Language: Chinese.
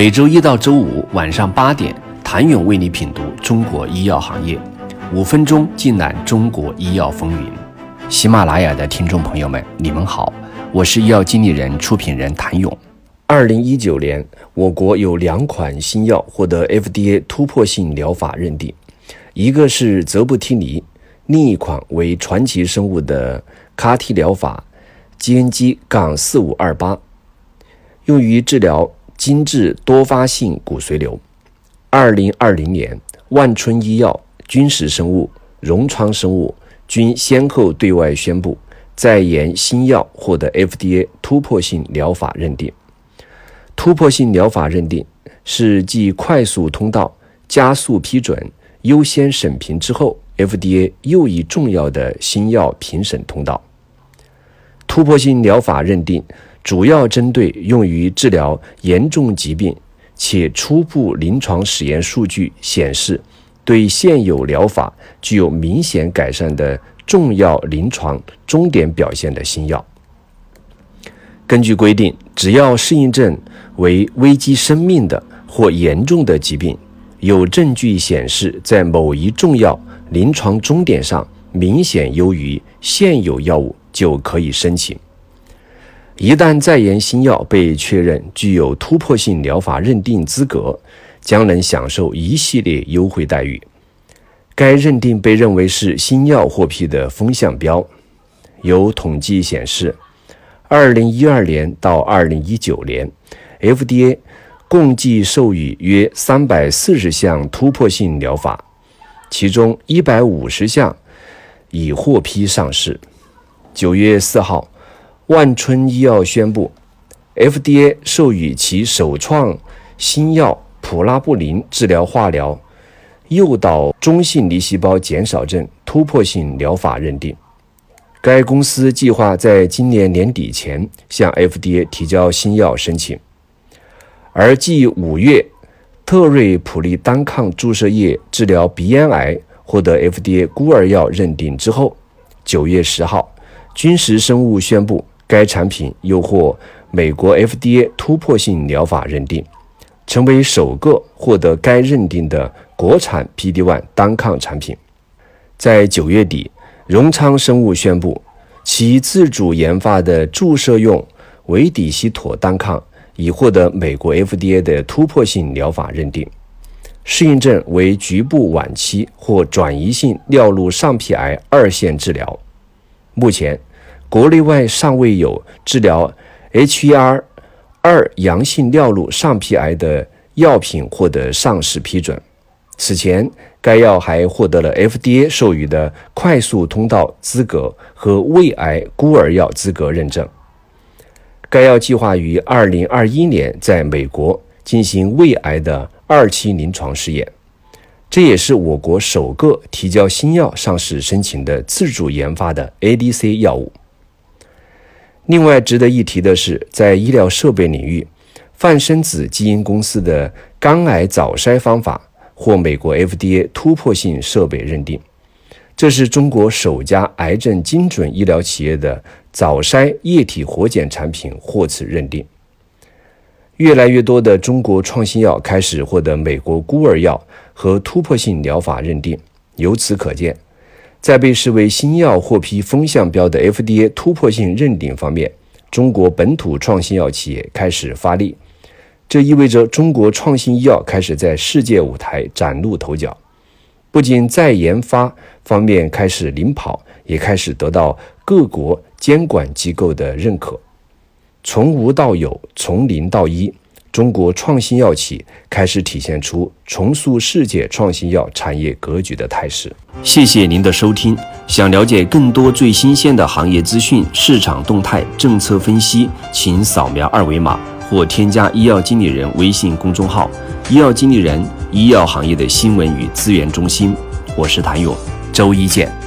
每周一到周五晚上八点，谭勇为你品读中国医药行业，五分钟尽览中国医药风云。喜马拉雅的听众朋友们，你们好，我是医药经理人、出品人谭勇。二零一九年，我国有两款新药获得 FDA 突破性疗法认定，一个是泽布替尼，另一款为传奇生物的 CAR-T 疗法 GNG- 杠四五二八。用于治疗精致多发性骨髓瘤。二零二零年，万春医药、君实生物、荣创生物均先后对外宣布，在研新药获得 FDA 突破性疗法认定。突破性疗法认定是继快速通道、加速批准、优先审评之后，FDA 又一重要的新药评审通道。突破性疗法认定。主要针对用于治疗严重疾病，且初步临床实验数据显示对现有疗法具有明显改善的重要临床终点表现的新药。根据规定，只要适应症为危及生命的或严重的疾病，有证据显示在某一重要临床终点上明显优于现有药物，就可以申请。一旦在研新药被确认具有突破性疗法认定资格，将能享受一系列优惠待遇。该认定被认为是新药获批的风向标。有统计显示，2012年到2019年，FDA 共计授予约340项突破性疗法，其中150项已获批上市。9月4号。万春医药宣布，FDA 授予其首创新药普拉布林治疗化疗诱导中性粒细胞减少症突破性疗法认定。该公司计划在今年年底前向 FDA 提交新药申请。而继五月特瑞普利单抗注射液治疗鼻咽癌获得 FDA 孤儿药认定之后，九月十号，君实生物宣布。该产品又获美国 FDA 突破性疗法认定，成为首个获得该认定的国产 PD-1 单抗产品。在九月底，荣昌生物宣布，其自主研发的注射用维底西妥单抗已获得美国 FDA 的突破性疗法认定，适应症为局部晚期或转移性尿路上皮癌二线治疗。目前。国内外尚未有治疗 HER 二阳性尿路上皮癌的药品获得上市批准。此前，该药还获得了 FDA 授予的快速通道资格和胃癌孤儿药资格认证。该药计划于2021年在美国进行胃癌的二期临床试验，这也是我国首个提交新药上市申请的自主研发的 ADC 药物。另外值得一提的是，在医疗设备领域，泛生子基因公司的肝癌早筛方法获美国 FDA 突破性设备认定，这是中国首家癌症精准医疗企业的早筛液体活检产品获此认定。越来越多的中国创新药开始获得美国孤儿药和突破性疗法认定，由此可见。在被视为新药获批风向标的 FDA 突破性认定方面，中国本土创新药企业开始发力，这意味着中国创新医药开始在世界舞台崭露头角。不仅在研发方面开始领跑，也开始得到各国监管机构的认可。从无到有，从零到一。中国创新药企开始体现出重塑世界创新药产业格局的态势。谢谢您的收听。想了解更多最新鲜的行业资讯、市场动态、政策分析，请扫描二维码或添加医药经理人微信公众号“医药经理人”——医药行业的新闻与资源中心。我是谭勇，周一见。